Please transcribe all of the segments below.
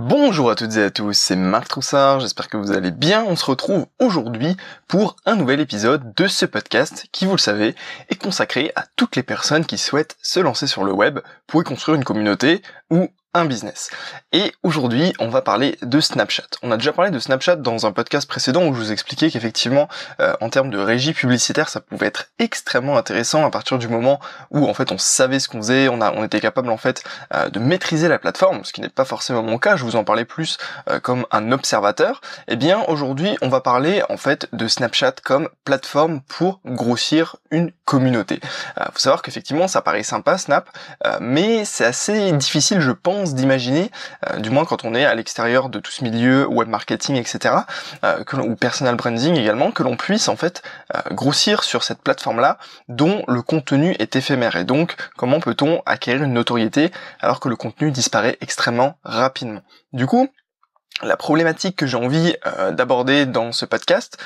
Bonjour à toutes et à tous, c'est Marc Troussard, j'espère que vous allez bien. On se retrouve aujourd'hui pour un nouvel épisode de ce podcast qui, vous le savez, est consacré à toutes les personnes qui souhaitent se lancer sur le web pour y construire une communauté ou un business. Et aujourd'hui, on va parler de Snapchat. On a déjà parlé de Snapchat dans un podcast précédent où je vous expliquais qu'effectivement, euh, en termes de régie publicitaire, ça pouvait être extrêmement intéressant à partir du moment où en fait on savait ce qu'on faisait, on a, on était capable en fait euh, de maîtriser la plateforme, ce qui n'est pas forcément mon cas. Je vous en parlais plus euh, comme un observateur. Eh bien, aujourd'hui, on va parler en fait de Snapchat comme plateforme pour grossir une communauté. faut savoir qu'effectivement, ça paraît sympa Snap, mais c'est assez difficile, je pense d'imaginer, euh, du moins quand on est à l'extérieur de tout ce milieu web marketing, etc., euh, ou personal branding également, que l'on puisse en fait euh, grossir sur cette plateforme-là dont le contenu est éphémère. Et donc, comment peut-on acquérir une notoriété alors que le contenu disparaît extrêmement rapidement? Du coup, la problématique que j'ai envie d'aborder dans ce podcast,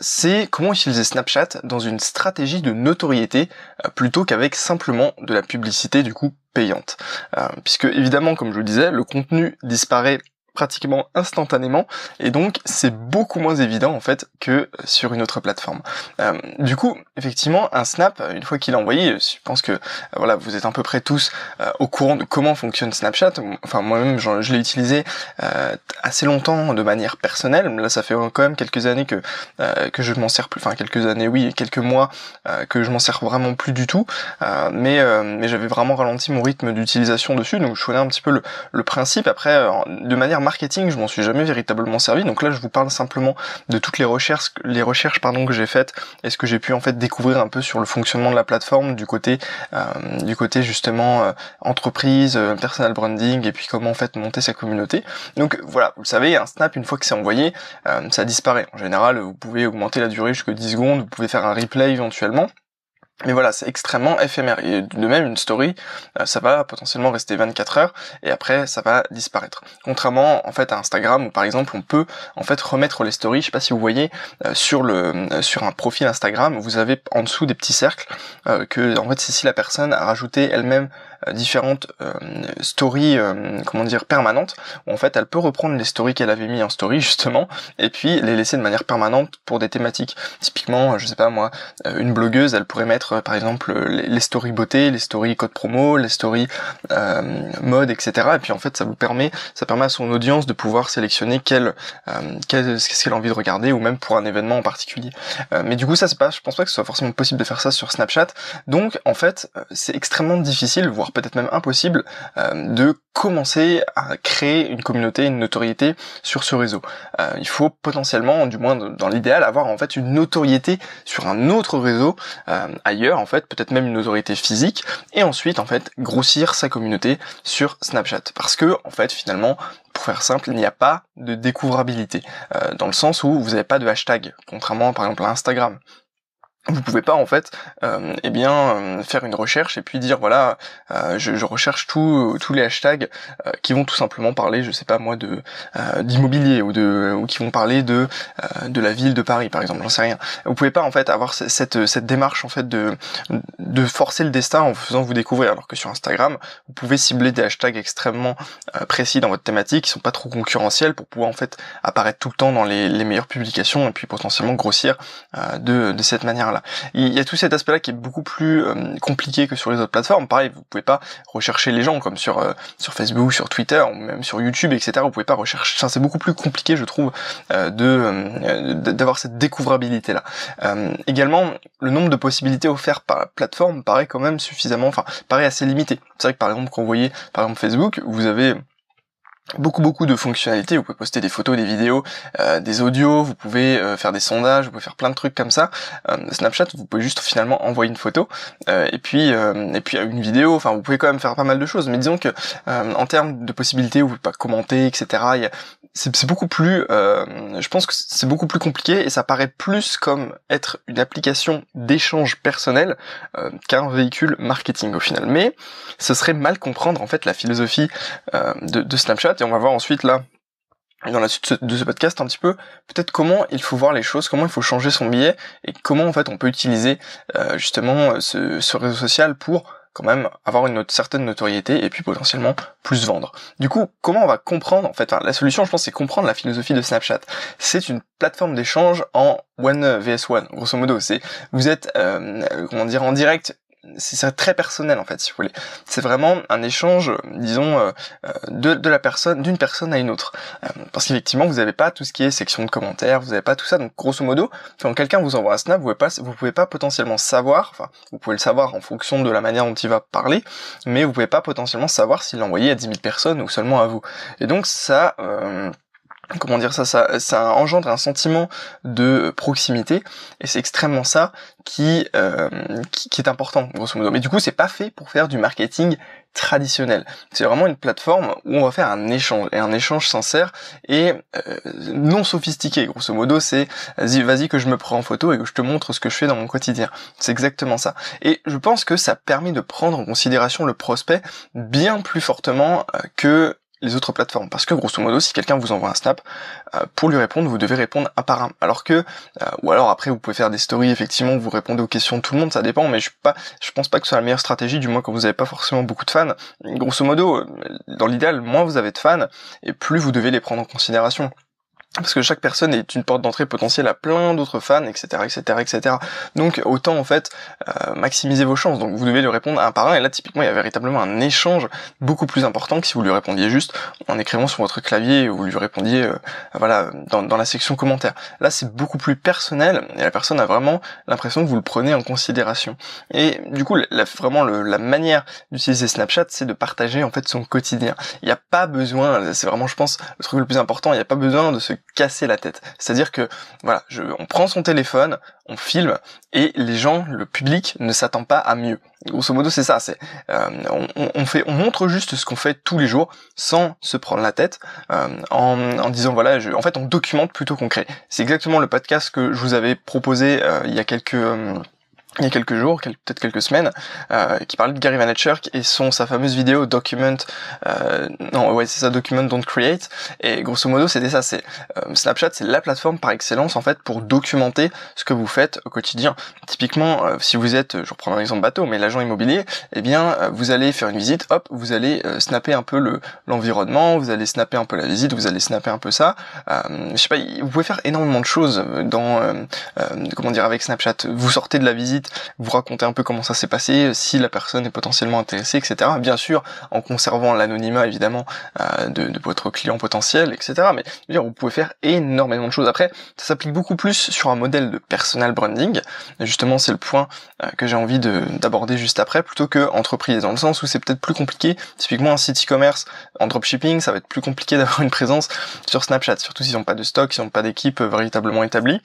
c'est comment utiliser Snapchat dans une stratégie de notoriété plutôt qu'avec simplement de la publicité du coup payante. Euh, puisque évidemment, comme je vous le disais, le contenu disparaît pratiquement instantanément et donc c'est beaucoup moins évident en fait que sur une autre plateforme. Euh, du coup, effectivement, un snap, une fois qu'il est envoyé, je pense que euh, voilà, vous êtes à peu près tous euh, au courant de comment fonctionne Snapchat. Enfin, moi-même, je, l'ai utilisé assez longtemps de manière personnelle. Là, ça fait quand même quelques années que que je m'en sers plus. Enfin, quelques années, oui, quelques mois que je m'en sers vraiment plus du tout. mais mais j'avais vraiment ralenti mon rythme d'utilisation dessus, donc je connais un petit peu le, le principe. Après, de manière marketing, je m'en suis jamais véritablement servi. Donc là, je vous parle simplement de toutes les recherches, les recherches pardon que j'ai faites et ce que j'ai pu en fait découvrir un peu sur le fonctionnement de la plateforme du côté, euh, du côté justement euh, entreprise, euh, personal branding et puis comment en fait monter sa communauté. Donc voilà, vous le savez, un snap une fois que c'est envoyé, ça disparaît. En général, vous pouvez augmenter la durée jusqu'à 10 secondes, vous pouvez faire un replay éventuellement. Mais voilà, c'est extrêmement éphémère. Et de même, une story, euh, ça va potentiellement rester 24 heures et après, ça va disparaître. Contrairement, en fait, à Instagram où par exemple, on peut en fait remettre les stories. Je sais pas si vous voyez euh, sur le euh, sur un profil Instagram, vous avez en dessous des petits cercles que en fait, c'est si la personne a rajouté elle-même différentes euh, stories, euh, comment dire, permanentes, où en fait elle peut reprendre les stories qu'elle avait mis en story justement, et puis les laisser de manière permanente pour des thématiques. Typiquement, je sais pas moi, une blogueuse, elle pourrait mettre par exemple les, stories beauté, les stories code promo, les stories mode, etc. Et puis en fait ça vous permet, ça permet à son audience de pouvoir sélectionner quel, qu'est-ce qu'elle a envie de regarder, ou même pour un événement en particulier. mais du coup ça c'est pas, je pense pas que ce soit forcément possible de faire ça sur Snapchat. Donc en fait c'est extrêmement difficile, voire peut-être même impossible euh, de commencer à créer une communauté, une notoriété sur ce réseau. Euh, il faut potentiellement, du moins dans l'idéal, avoir en fait une notoriété sur un autre réseau euh, ailleurs, en fait, peut-être même une notoriété physique, et ensuite en fait grossir sa communauté sur Snapchat. Parce que en fait finalement, pour faire simple, il n'y a pas de découvrabilité, dans le sens où vous n'avez pas de hashtag, contrairement par exemple à Instagram vous pouvez pas en fait euh, eh bien euh, faire une recherche et puis dire voilà euh, je, je, recherche tous tous les hashtags euh, qui vont tout simplement parler je sais pas moi de d'immobilier ou de ou qui vont parler de de la ville de Paris par exemple j'en sais rien. Vous pouvez pas en fait avoir cette cette démarche en fait de de forcer le destin en faisant vous découvrir. Alors que sur Instagram vous pouvez cibler des hashtags extrêmement précis dans votre thématique qui sont pas trop concurrentiels pour pouvoir en fait apparaître tout le temps dans les, les meilleures publications et puis potentiellement grossir de de cette manière il y a tout cet aspect-là qui est beaucoup plus euh, compliqué que sur les autres plateformes. Pareil, vous pouvez pas rechercher les gens comme sur euh, sur Facebook, sur Twitter, ou même sur YouTube, etc. Vous pouvez pas rechercher. c'est beaucoup plus compliqué, je trouve, euh, de d'avoir cette découvrabilité là. également, le nombre de possibilités offertes par la plateforme paraît quand même suffisamment, enfin, paraît assez limité. C'est vrai que par exemple, quand vous voyez par exemple Facebook, vous avez beaucoup beaucoup de fonctionnalités, vous pouvez poster des photos, des vidéos, euh, des audios, vous pouvez euh, faire des sondages, vous pouvez faire plein de trucs comme ça. Euh, Snapchat, vous pouvez juste finalement envoyer une photo et puis et puis une vidéo. Enfin, vous pouvez quand même faire pas mal de choses. Mais disons que en termes de possibilités, vous pouvez pas commenter, etc. C'est beaucoup plus, euh, je pense que c'est beaucoup plus compliqué et ça paraît plus comme être une application d'échange personnel euh, qu'un véhicule marketing au final. Mais ce serait mal comprendre en fait la philosophie euh, de, de Snapchat et on va voir ensuite là dans la suite de ce podcast un petit peu peut-être comment il faut voir les choses, comment il faut changer son billet et comment en fait on peut utiliser justement ce, ce réseau social pour quand même avoir une certaine notoriété et puis potentiellement plus vendre. Du coup, comment on va comprendre en fait la solution, je pense, c'est comprendre la philosophie de Snapchat. C'est une plateforme d'échange en one vs one, grosso modo. C'est vous êtes euh, comment dire en direct c'est très personnel en fait si vous voulez. C'est vraiment un échange disons euh, euh, de, de la personne d'une personne à une autre. Euh, parce qu'effectivement vous n'avez pas tout ce qui est section de commentaires vous n'avez pas tout ça. Donc grosso modo quand quelqu'un vous envoie un snap vous pouvez pas vous pouvez pas potentiellement savoir enfin vous pouvez le savoir en fonction de la manière dont il va parler mais vous pouvez pas potentiellement savoir s'il l'a envoyé à 10 000 personnes ou seulement à vous. Et donc ça comment dire ça, ça, engendre un sentiment de proximité et c'est extrêmement ça qui, euh, qui, est important grosso modo. Mais du coup, c'est pas fait pour faire du marketing traditionnel. C'est vraiment une plateforme où on va faire un échange et un échange sincère et euh, non sophistiqué. Grosso modo, c'est vas-y, vas-y que je me prends en photo et que je te montre ce que je fais dans mon quotidien. C'est exactement ça. Et je pense que ça permet de prendre en considération le prospect bien plus fortement euh, que les autres plateformes. Parce que grosso modo, si quelqu'un vous envoie un snap, euh, pour lui répondre, vous devez répondre un par un. Alors que, euh, ou alors après, vous pouvez faire des stories, effectivement, vous répondez aux questions de tout le monde, ça dépend, mais je pas, je pense pas que ce soit la meilleure stratégie, du moins quand vous n'avez pas forcément beaucoup de fans. Grosso modo, euh, dans l'idéal, moins vous avez de fans, et plus vous devez les prendre en considération parce que chaque personne est une porte d'entrée potentielle à plein d'autres fans, etc., etc., etc. Donc autant en fait euh, maximiser vos chances. Donc vous devez lui répondre un par un. Et là typiquement il y a véritablement un échange beaucoup plus important que si vous lui répondiez juste en écrivant sur votre clavier ou vous lui répondiez euh, voilà dans, dans, la section commentaires. Là c'est beaucoup plus personnel et la personne a vraiment l'impression que vous le prenez en considération. Et du coup la, vraiment le, la manière d'utiliser Snapchat c'est de partager en fait son quotidien. Il n'y a pas besoin, c'est vraiment je pense le truc le plus important, il n'y a pas besoin de se casser la tête. C'est-à-dire que voilà, je, on prend son téléphone, on filme et les gens, le public ne s'attend pas à mieux. Grosso modo, c'est ça. C'est euh, on, fait, on montre juste ce qu'on fait tous les jours sans se prendre la tête, euh, en, en, disant voilà, je, en fait, on documente plutôt concret. C'est exactement le podcast que je vous avais proposé euh, il y a quelques il y a quelques jours, peut-être quelques semaines, euh, qui parlait de Gary Vaynerchuk et son sa fameuse vidéo Document, euh, non ouais c'est ça Document Don't Create et grosso modo c'était ça, c'est euh, Snapchat c'est la plateforme par excellence en fait pour documenter ce que vous faites au quotidien. Typiquement euh, si vous êtes, je reprends un exemple bateau, mais l'agent immobilier, eh bien euh, vous allez faire une visite, hop vous allez snapper un peu le l'environnement, vous allez snapper un peu la visite, vous allez snapper un peu ça. je sais pas, vous pouvez faire énormément de choses dans comment dire avec Snapchat. Vous sortez de la visite vous racontez un peu comment ça s'est passé, si la personne est potentiellement intéressée, etc. Bien sûr, en conservant l'anonymat évidemment euh, de, votre client potentiel, etc. Mais dire, vous pouvez faire énormément de choses. Après, ça s'applique beaucoup plus sur un modèle de personal branding. Justement, c'est le point euh, que j'ai envie d'aborder juste après, plutôt que entreprise, dans le sens où c'est peut-être plus compliqué. Typiquement, un site e-commerce en dropshipping, ça va être plus compliqué d'avoir une présence sur Snapchat, surtout s'ils n'ont pas de stock, s'ils n'ont pas d'équipe véritablement établie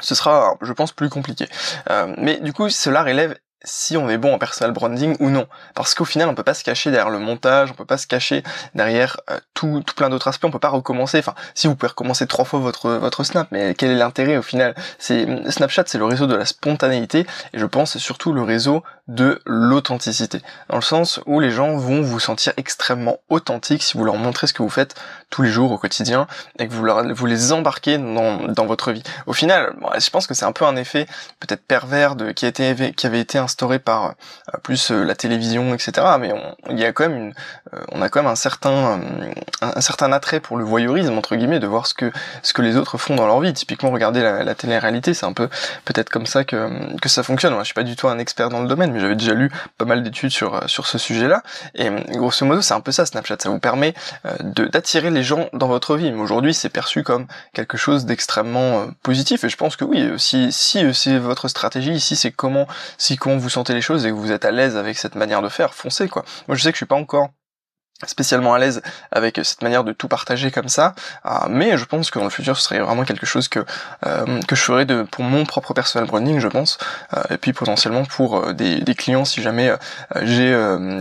ce sera, je pense, plus compliqué. Euh, mais du coup, cela relève si on est bon en personal branding ou non. Parce qu'au final, on peut pas se cacher derrière le montage, on peut pas se cacher derrière euh, tout, tout plein d'autres aspects, on peut pas recommencer. Enfin, si vous pouvez recommencer trois fois votre votre snap, mais quel est l'intérêt au final? C'est Snapchat, c'est le réseau de la spontanéité et je pense surtout le réseau de l'authenticité. Dans le sens où les gens vont vous sentir extrêmement authentiques si vous leur montrez ce que vous faites tous les jours au quotidien et que vous leur, vous les embarquez dans, dans votre vie. Au final, je pense que c'est un peu un effet peut-être pervers de qui a été qui avait été instauré par euh, plus euh, la télévision, etc. Mais il y a quand même euh, on a quand même un certain, un, certain attrait pour le voyeurisme entre guillemets, de voir ce que ce que les autres font dans leur vie. Typiquement, regarder la, la télé-réalité, c'est un peu peut-être comme ça que que ça fonctionne. Moi, je suis pas du tout un expert dans le domaine, mais j'avais déjà lu pas mal d'études sur sur ce sujet-là. Et grosso modo, c'est un peu ça Snapchat. Ça vous permet d'attirer les gens dans votre vie. Mais aujourd'hui, c'est perçu comme quelque chose d'extrêmement positif. Et je pense que oui, si si c'est votre stratégie, ici c'est comment si comment vous sentez les choses et que vous êtes à l'aise avec cette manière de faire, foncez quoi. Moi je sais que je suis pas encore spécialement à l'aise avec cette manière de tout partager comme ça, euh, mais je pense que dans le futur ce serait vraiment quelque chose que euh, que je ferais de pour mon propre personal branding, je pense, euh, et puis potentiellement pour des, des clients si jamais j'ai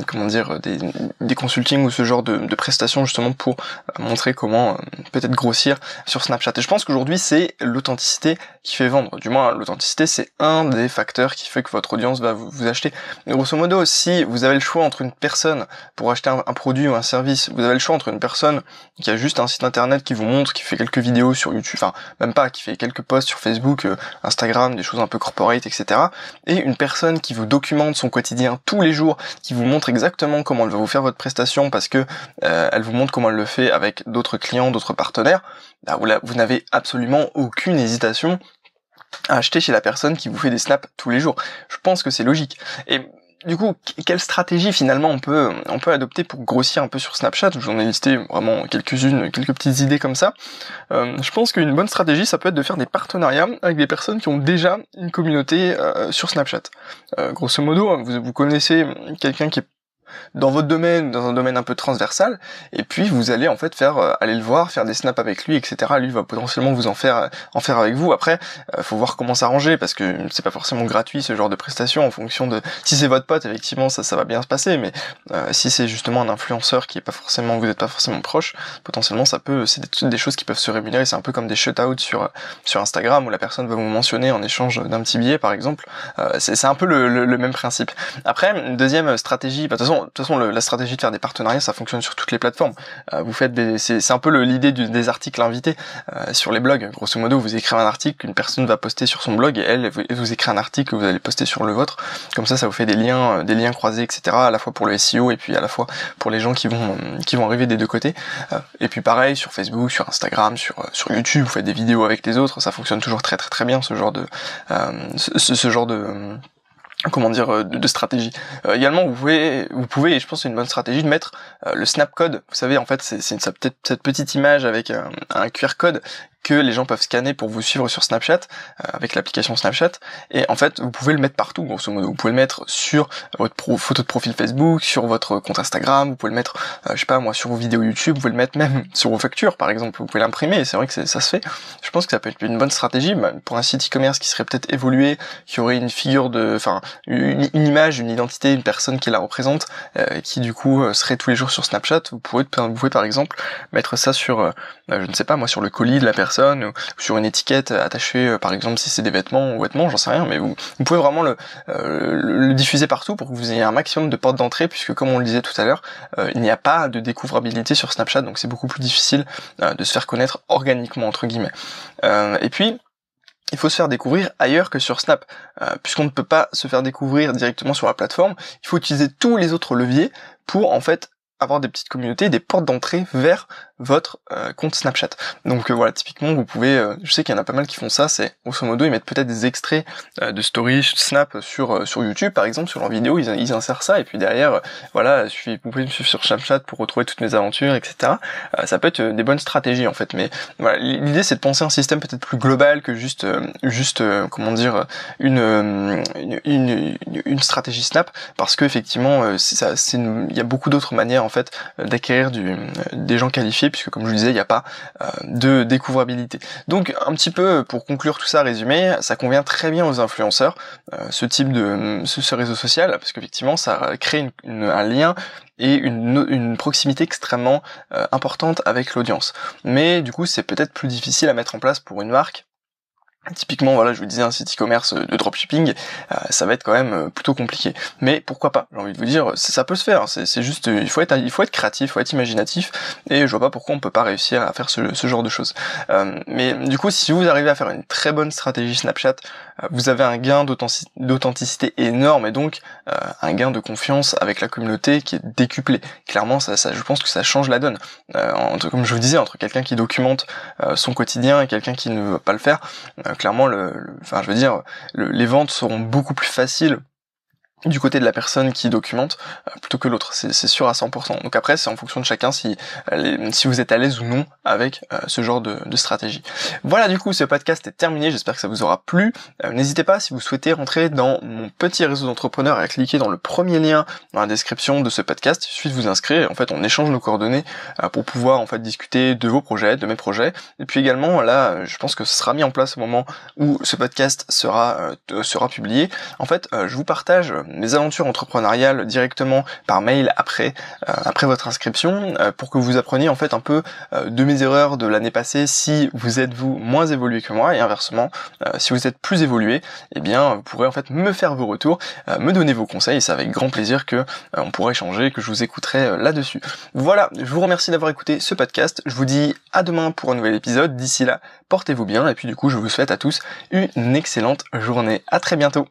comment dire des, des consultings ou ce genre de, de prestations justement pour montrer comment peut-être grossir sur Snapchat. Et je pense qu'aujourd'hui c'est l'authenticité qui fait vendre. Du moins l'authenticité c'est un des facteurs qui fait que votre audience va vous, acheter. grosso modo, si vous avez le choix entre une personne pour acheter un produit ou un service, vous avez le choix entre une personne qui a juste un site internet qui vous montre, qui fait quelques vidéos sur YouTube, enfin même pas, qui fait quelques posts sur Facebook, euh, Instagram, des choses un peu corporate, etc. Et une personne qui vous documente son quotidien tous les jours, qui vous montre exactement comment elle va vous faire votre prestation parce que euh, elle vous montre comment elle le fait avec d'autres clients, d'autres partenaires, bah, vous, vous n'avez absolument aucune hésitation à acheter chez la personne qui vous fait des snaps tous les jours. Je pense que c'est logique. Et du coup, quelle stratégie finalement on peut on peut adopter pour grossir un peu sur Snapchat? J'en ai listé vraiment quelques-unes, quelques petites idées comme ça. Euh, je pense qu'une bonne stratégie, ça peut être de faire des partenariats avec des personnes qui ont déjà une communauté euh, sur Snapchat. Euh, grosso modo, vous, vous connaissez quelqu'un qui est dans votre domaine, dans un domaine un peu transversal, et puis vous allez en fait faire euh, aller le voir, faire des snaps avec lui, etc. Lui va potentiellement vous en faire euh, en faire avec vous. Après, euh, faut voir comment s'arranger parce que c'est pas forcément gratuit ce genre de prestation en fonction de si c'est votre pote, effectivement ça ça va bien se passer, mais si c'est justement un influenceur qui est pas forcément vous êtes pas forcément proche, potentiellement ça peut c'est des, choses qui peuvent se rémunérer. C'est un peu comme des shutouts sur sur Instagram où la personne va vous mentionner en échange d'un petit billet par exemple. c'est un peu le, le, même principe. Après, deuxième stratégie, bah, de toute façon de toute façon, la stratégie de faire des partenariats, ça fonctionne sur toutes les plateformes. Euh, vous faites c'est un peu l'idée des articles invités euh, sur les blogs. Grosso modo, vous écrivez un article qu'une personne va poster sur son blog et elle, vous écrit un article que vous allez poster sur le vôtre. Comme ça, ça vous fait des liens, euh, des liens croisés, etc. À la fois pour le SEO et puis à la fois pour les gens qui vont, qui vont arriver des deux côtés. et puis pareil sur Facebook, sur Instagram, sur sur YouTube, vous faites des vidéos avec les autres. Ça fonctionne toujours très très très bien ce genre de ce, ce genre de comment dire euh, de, stratégie. Euh, également vous pouvez vous pouvez et je pense c'est une bonne stratégie de mettre euh, le snap code. Vous savez en fait c'est cette, cette petite image avec un QR code que les gens peuvent scanner pour vous suivre sur Snapchat euh, avec l'application Snapchat. Et en fait vous pouvez le mettre partout grosso modo. Vous pouvez le mettre sur votre photo de profil Facebook sur votre compte Instagram vous pouvez le mettre euh, je sais pas moi sur vos vidéos YouTube vous pouvez le mettre même sur vos factures par exemple. Vous pouvez l'imprimer c'est vrai que ça se fait. Je pense que ça peut être une bonne stratégie bah, pour un site e-commerce qui serait peut-être évolué qui aurait une figure de enfin une, image une identité une personne qui la représente euh, qui du coup serait tous les jours sur Snapchat. Vous pouvez vous pouvez par exemple mettre ça sur je ne sais pas moi sur le colis de la personne ou sur une étiquette attachée, euh, par exemple si c'est des vêtements ou vêtements, j'en sais rien, mais vous, pouvez vraiment le, euh, le, diffuser partout pour que vous ayez un maximum de portes d'entrée, puisque comme on le disait tout à l'heure, euh, il n'y a pas de découvrabilité sur Snapchat, donc c'est beaucoup plus difficile de se faire connaître organiquement entre guillemets. et puis il faut se faire découvrir ailleurs que sur Snap, puisqu'on ne peut pas se faire découvrir directement sur la plateforme. Il faut utiliser tous les autres leviers pour en fait avoir des petites communautés, des portes d'entrée vers votre euh, compte Snapchat. Donc euh, voilà, typiquement vous pouvez, euh, je sais qu'il y en a pas mal qui font ça, c'est grosso modo ils mettent peut-être des extraits de stories Snap sur sur YouTube par exemple sur leurs vidéos, ils, ils insèrent ça et puis derrière voilà, vous pouvez me suivre sur Snapchat pour retrouver toutes mes aventures, etc. ça peut être des bonnes stratégies en fait, mais voilà, l'idée c'est de penser un système peut-être plus global que juste juste comment dire une une, une, stratégie Snap parce que effectivement il y a beaucoup d'autres manières en fait d'acquérir du des gens qualifiés puisque comme je vous disais, il n'y a pas euh, de découvrabilité. Donc un petit peu pour conclure tout ça, résumé, ça convient très bien aux influenceurs, euh, ce type de ce, réseau social, parce qu'effectivement ça crée un lien et une, proximité extrêmement euh, importante avec l'audience. Mais du coup c'est peut-être plus difficile à mettre en place pour une marque Typiquement, voilà, je vous disais un site e-commerce de dropshipping, euh, ça va être quand même euh, plutôt compliqué. Mais pourquoi pas J'ai envie de vous dire, ça peut se faire. C'est juste, il faut être, il faut être créatif, il faut être imaginatif, et je vois pas pourquoi on peut pas réussir à faire ce, genre de choses. Euh, mais du coup, si vous arrivez à faire une très bonne stratégie Snapchat, vous avez un gain d'authenticité énorme et donc un gain de confiance avec la communauté qui est décuplé. Clairement, ça, je pense que ça change la donne. comme je vous disais, entre quelqu'un qui documente son quotidien et quelqu'un qui ne veut pas le faire clairement, le, enfin, je veux dire, les ventes seront beaucoup plus faciles du côté de la personne qui documente euh, plutôt que l'autre, c'est sûr à 100%. Donc après, c'est en fonction de chacun si, euh, si vous êtes à l'aise ou non avec euh, ce genre de, de, stratégie. Voilà, du coup, ce podcast est terminé, j'espère que ça vous aura plu. N'hésitez pas, si vous souhaitez rentrer dans mon petit réseau d'entrepreneurs, à cliquer dans le premier lien dans la description de ce podcast, il suffit de vous inscrire, en fait, on échange nos coordonnées pour pouvoir en fait discuter de vos projets, de mes projets, et puis également, là, je pense que ce sera mis en place au moment où ce podcast sera, sera publié. En fait, je vous partage mes aventures entrepreneuriales directement par mail après après votre inscription pour que vous appreniez en fait un peu de mes erreurs de l'année passée si vous êtes vous moins évolué que moi et inversement si vous êtes plus évolué, eh bien vous pourrez en fait me faire vos retours, me donner vos conseils et c'est avec grand plaisir que on pourra échanger, que je vous écouterai là-dessus. Voilà, je vous remercie d'avoir écouté ce podcast. Je vous dis à demain pour un nouvel épisode. D'ici là, portez-vous bien et puis du coup, je vous souhaite à tous une excellente journée. À très bientôt.